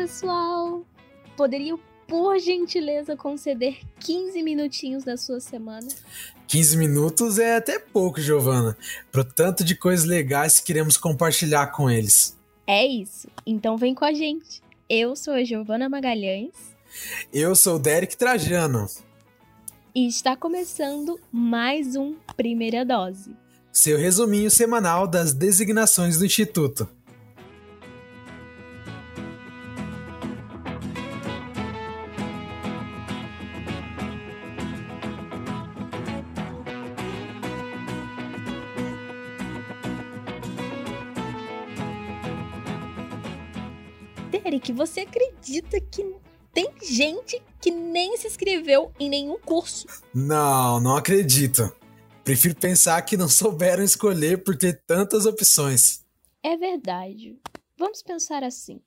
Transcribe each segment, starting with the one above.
pessoal! Poderiam, por gentileza, conceder 15 minutinhos da sua semana? 15 minutos é até pouco, Giovana, pro tanto de coisas legais que queremos compartilhar com eles. É isso, então vem com a gente. Eu sou a Giovana Magalhães. Eu sou o Derek Trajano. E está começando mais um Primeira Dose. Seu resuminho semanal das designações do Instituto. Derek, você acredita que tem gente que nem se inscreveu em nenhum curso? Não, não acredito. Prefiro pensar que não souberam escolher por ter tantas opções. É verdade. Vamos pensar assim.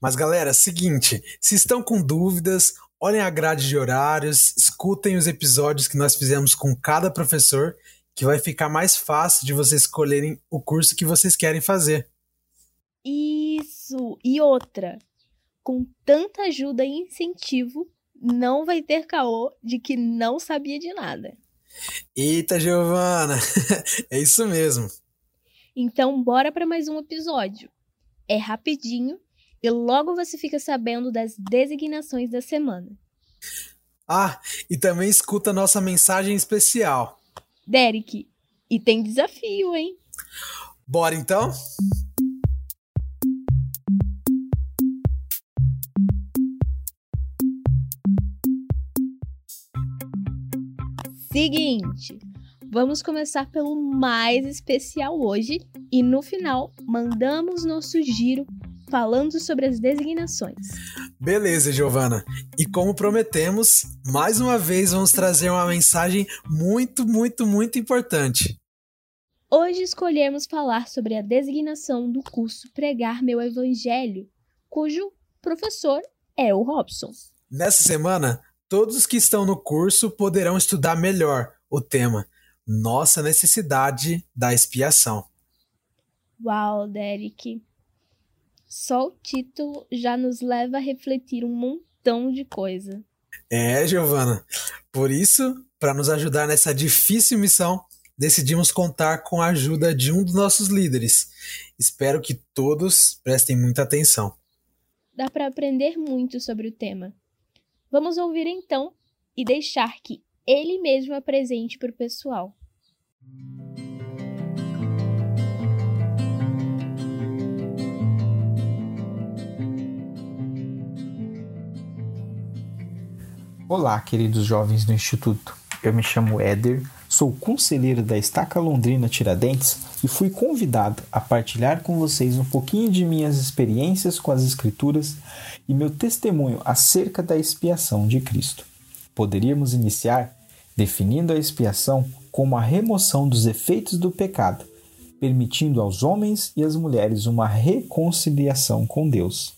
Mas galera, seguinte, se estão com dúvidas, olhem a grade de horários, escutem os episódios que nós fizemos com cada professor, que vai ficar mais fácil de vocês escolherem o curso que vocês querem fazer. Isso! E outra, com tanta ajuda e incentivo, não vai ter caô de que não sabia de nada. Eita, Giovana! é isso mesmo. Então, bora para mais um episódio. É rapidinho e logo você fica sabendo das designações da semana. Ah, e também escuta nossa mensagem especial. Derek, e tem desafio, hein? Bora então? Seguinte, vamos começar pelo mais especial hoje e no final mandamos nosso giro falando sobre as designações. Beleza, Giovana. E como prometemos, mais uma vez vamos trazer uma mensagem muito, muito, muito importante. Hoje escolhemos falar sobre a designação do curso Pregar Meu Evangelho, cujo professor é o Robson. Nessa semana, todos que estão no curso poderão estudar melhor o tema Nossa Necessidade da Expiação. Uau, Derek! Só o título já nos leva a refletir um montão de coisa. É, Giovana. Por isso, para nos ajudar nessa difícil missão, decidimos contar com a ajuda de um dos nossos líderes. Espero que todos prestem muita atenção. Dá para aprender muito sobre o tema. Vamos ouvir então e deixar que ele mesmo apresente para o pessoal. Olá, queridos jovens do Instituto. Eu me chamo Éder, sou conselheiro da Estaca Londrina Tiradentes e fui convidado a partilhar com vocês um pouquinho de minhas experiências com as Escrituras e meu testemunho acerca da expiação de Cristo. Poderíamos iniciar definindo a expiação como a remoção dos efeitos do pecado, permitindo aos homens e às mulheres uma reconciliação com Deus.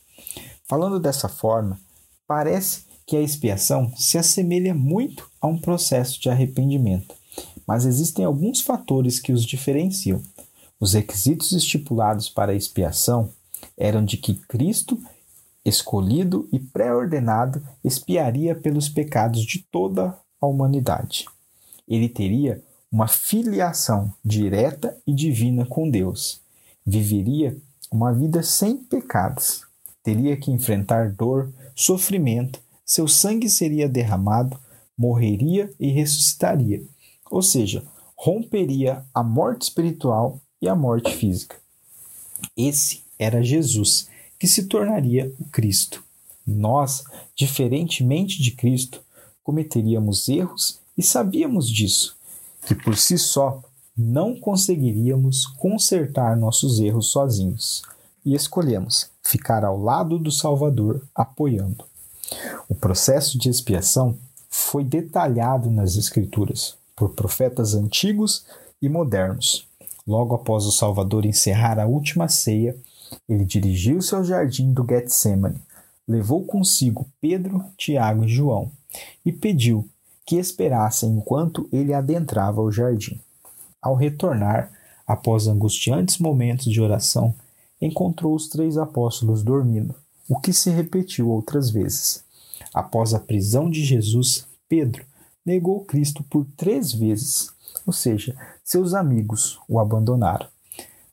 Falando dessa forma, parece que a expiação se assemelha muito a um processo de arrependimento, mas existem alguns fatores que os diferenciam. Os requisitos estipulados para a expiação eram de que Cristo, escolhido e pré-ordenado, expiaria pelos pecados de toda a humanidade. Ele teria uma filiação direta e divina com Deus. Viveria uma vida sem pecados. Teria que enfrentar dor, sofrimento seu sangue seria derramado, morreria e ressuscitaria, ou seja, romperia a morte espiritual e a morte física. Esse era Jesus, que se tornaria o Cristo. Nós, diferentemente de Cristo, cometeríamos erros e sabíamos disso, que por si só não conseguiríamos consertar nossos erros sozinhos, e escolhemos ficar ao lado do Salvador, apoiando. O processo de expiação foi detalhado nas Escrituras por profetas antigos e modernos. Logo após o Salvador encerrar a última ceia, ele dirigiu-se ao jardim do Getsemane, levou consigo Pedro, Tiago e João e pediu que esperassem enquanto ele adentrava o jardim. Ao retornar, após angustiantes momentos de oração, encontrou os três apóstolos dormindo o que se repetiu outras vezes. Após a prisão de Jesus, Pedro negou Cristo por três vezes, ou seja, seus amigos o abandonaram.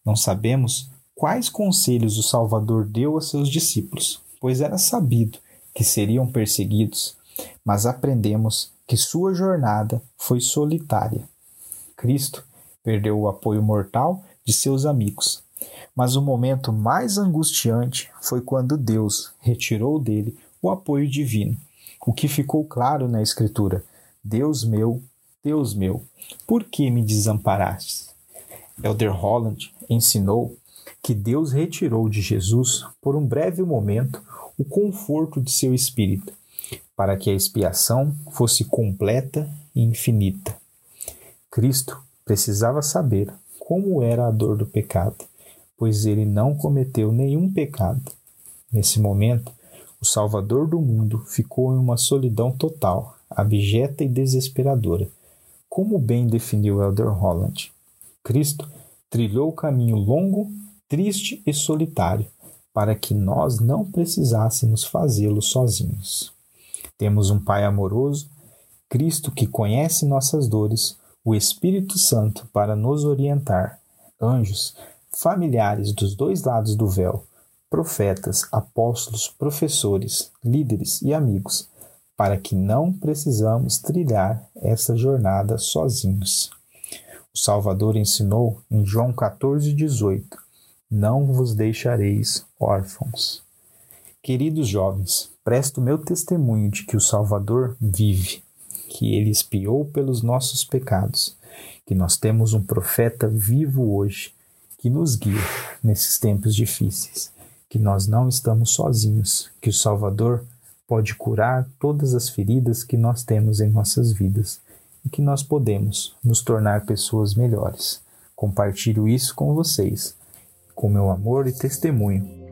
Não sabemos quais conselhos o Salvador deu a seus discípulos, pois era sabido que seriam perseguidos, mas aprendemos que sua jornada foi solitária. Cristo perdeu o apoio mortal de seus amigos, mas o momento mais angustiante foi quando Deus retirou dele o apoio divino, o que ficou claro na Escritura: Deus meu, Deus meu, por que me desamparastes? Elder Holland ensinou que Deus retirou de Jesus, por um breve momento, o conforto de seu espírito, para que a expiação fosse completa e infinita. Cristo precisava saber como era a dor do pecado, pois ele não cometeu nenhum pecado. Nesse momento, o Salvador do mundo ficou em uma solidão total, abjeta e desesperadora. Como bem definiu Elder Holland, Cristo trilhou o caminho longo, triste e solitário, para que nós não precisássemos fazê-lo sozinhos. Temos um Pai amoroso, Cristo que conhece nossas dores, o Espírito Santo para nos orientar, anjos, familiares dos dois lados do véu, profetas, apóstolos, professores, líderes e amigos, para que não precisamos trilhar essa jornada sozinhos. O Salvador ensinou em João 14,18: Não vos deixareis órfãos. Queridos jovens, presto meu testemunho de que o Salvador vive, que ele espiou pelos nossos pecados, que nós temos um profeta vivo hoje que nos guia nesses tempos difíceis, que nós não estamos sozinhos, que o Salvador pode curar todas as feridas que nós temos em nossas vidas e que nós podemos nos tornar pessoas melhores. Compartilho isso com vocês, com meu amor e testemunho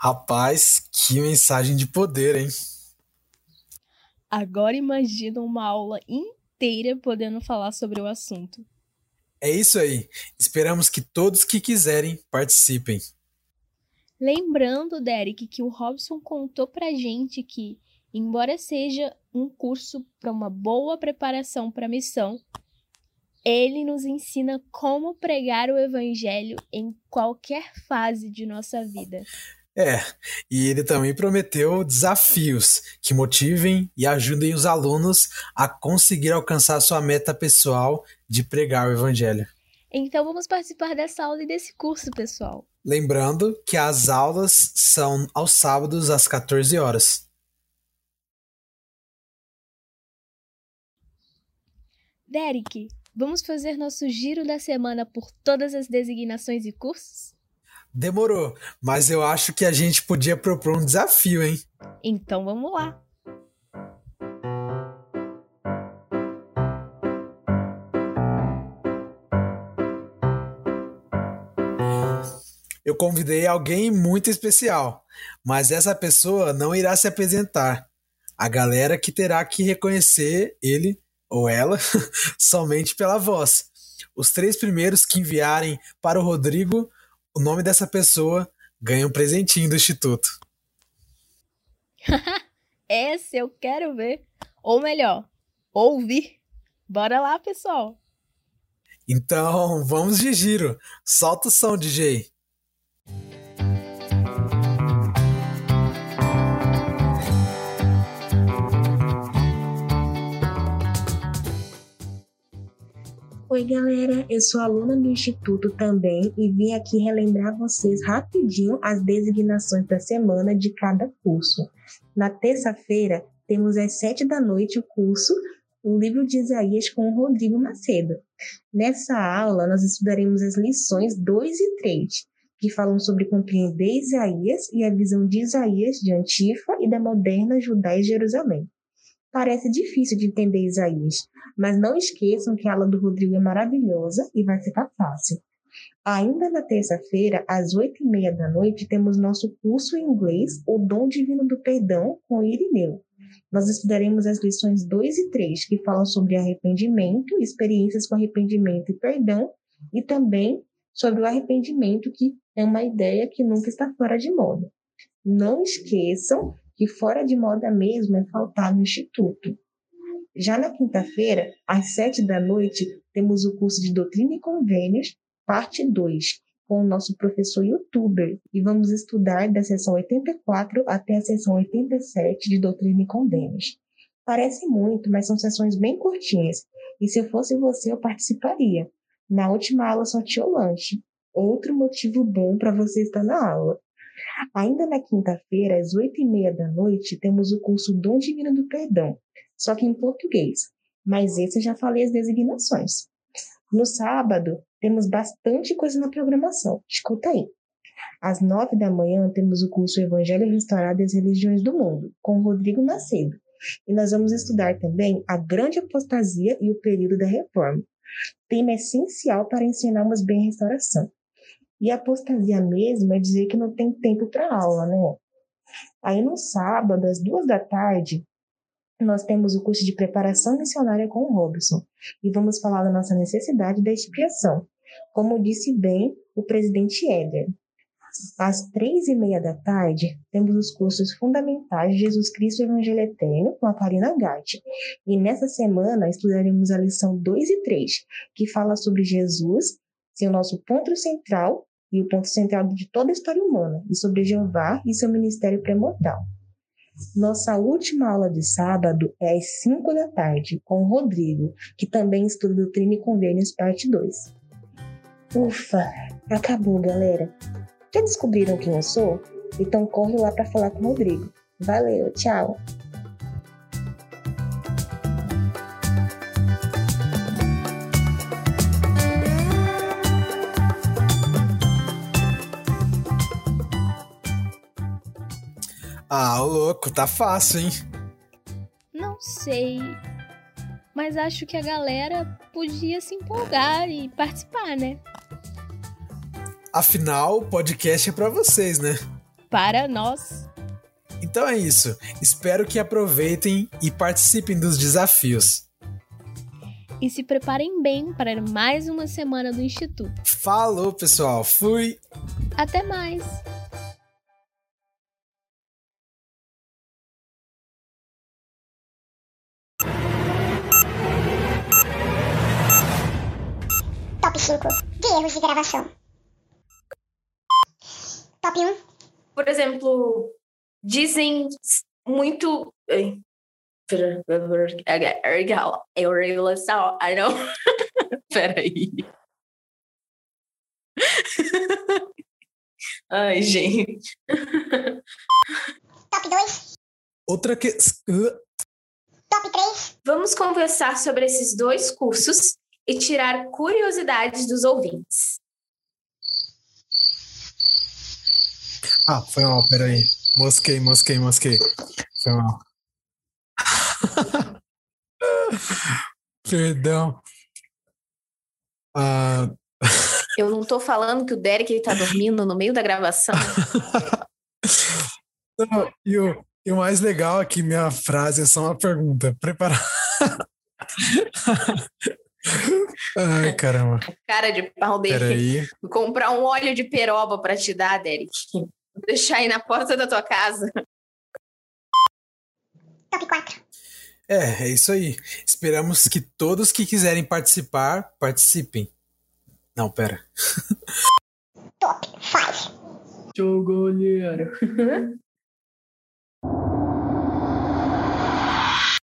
Rapaz, que mensagem de poder, hein? Agora imagina uma aula inteira podendo falar sobre o assunto. É isso aí. Esperamos que todos que quiserem participem. Lembrando, Derek, que o Robson contou pra gente que, embora seja um curso para uma boa preparação para a missão, ele nos ensina como pregar o evangelho em qualquer fase de nossa vida. É, e ele também prometeu desafios que motivem e ajudem os alunos a conseguir alcançar sua meta pessoal de pregar o evangelho. Então vamos participar dessa aula e desse curso, pessoal. Lembrando que as aulas são aos sábados às 14 horas. Derek, vamos fazer nosso giro da semana por todas as designações e cursos? Demorou, mas eu acho que a gente podia propor um desafio, hein? Então vamos lá. Eu convidei alguém muito especial, mas essa pessoa não irá se apresentar. A galera que terá que reconhecer ele ou ela somente pela voz. Os três primeiros que enviarem para o Rodrigo o nome dessa pessoa ganha um presentinho do Instituto. Esse eu quero ver. Ou melhor, ouvir. Bora lá, pessoal. Então, vamos de giro. Solta o som, DJ. Oi, galera, eu sou aluna do Instituto também e vim aqui relembrar vocês rapidinho as designações da semana de cada curso. Na terça-feira, temos às sete da noite o curso O Livro de Isaías com o Rodrigo Macedo. Nessa aula, nós estudaremos as lições 2 e 3, que falam sobre compreender Isaías e a visão de Isaías de Antifa e da moderna Judá e Jerusalém. Parece difícil de entender Isaías, mas não esqueçam que a aula do Rodrigo é maravilhosa e vai ficar fácil. Ainda na terça-feira, às oito e meia da noite, temos nosso curso em inglês, O Dom Divino do Perdão, com Irineu. Nós estudaremos as lições 2 e 3, que falam sobre arrependimento, experiências com arrependimento e perdão, e também sobre o arrependimento, que é uma ideia que nunca está fora de moda. Não esqueçam que fora de moda mesmo é faltar no instituto. Já na quinta-feira, às sete da noite, temos o curso de Doutrina e Convênios, parte 2, com o nosso professor youtuber, e vamos estudar da sessão 84 até a sessão 87 de Doutrina e Convênios. Parece muito, mas são sessões bem curtinhas, e se eu fosse você, eu participaria. Na última aula só tinha o lanche. Outro motivo bom para você estar na aula. Ainda na quinta-feira, às oito e meia da noite, temos o curso Dom Divino do Perdão, só que em português. Mas esse eu já falei as designações. No sábado, temos bastante coisa na programação. Escuta aí. Às nove da manhã, temos o curso Evangelho Restaurado e as Religiões do Mundo, com Rodrigo Macedo. E nós vamos estudar também a grande apostasia e o período da reforma. Tema essencial para ensinarmos bem a restauração. E apostasia mesmo é dizer que não tem tempo para aula, né? Aí no sábado, às duas da tarde, nós temos o curso de preparação missionária com o Robson e vamos falar da nossa necessidade da expiação, como disse bem o presidente Éder. Às três e meia da tarde, temos os cursos fundamentais de Jesus Cristo e Evangelho Eterno com a Karina Gart. E nessa semana estudaremos a lição 2 e 3, que fala sobre Jesus, seu nosso ponto central e o ponto central de toda a história humana, e sobre Jeová e seu ministério premortal. Nossa última aula de sábado é às 5 da tarde, com o Rodrigo, que também estuda Doutrina e Convênios, parte 2. Ufa, acabou, galera. Já descobriram quem eu sou? Então corre lá para falar com o Rodrigo. Valeu, tchau! Ah, louco, tá fácil, hein? Não sei. Mas acho que a galera podia se empolgar e participar, né? Afinal, o podcast é para vocês, né? Para nós. Então é isso. Espero que aproveitem e participem dos desafios. E se preparem bem para mais uma semana do Instituto. Falou, pessoal. Fui. Até mais. 5 de erros de gravação. Top 1. Por exemplo, dizem muito. I know. Peraí. Ai, gente. Top 2. Outra que. Top 3. Vamos conversar sobre esses dois cursos e tirar curiosidades dos ouvintes. Ah, foi mal, peraí. Mosquei, mosquei, mosquei. Foi mal. Perdão. Ah, Eu não tô falando que o Derek ele tá dormindo no meio da gravação. não, e, o, e o mais legal é que minha frase é só uma pergunta. Preparar. Ai, caramba. Cara de pau dele. Peraí. Comprar um óleo de peroba pra te dar, Derek. Deixar aí na porta da tua casa. Top 4. É, é isso aí. Esperamos que todos que quiserem participar, participem. Não, pera. Top 5. Jogo olheiro.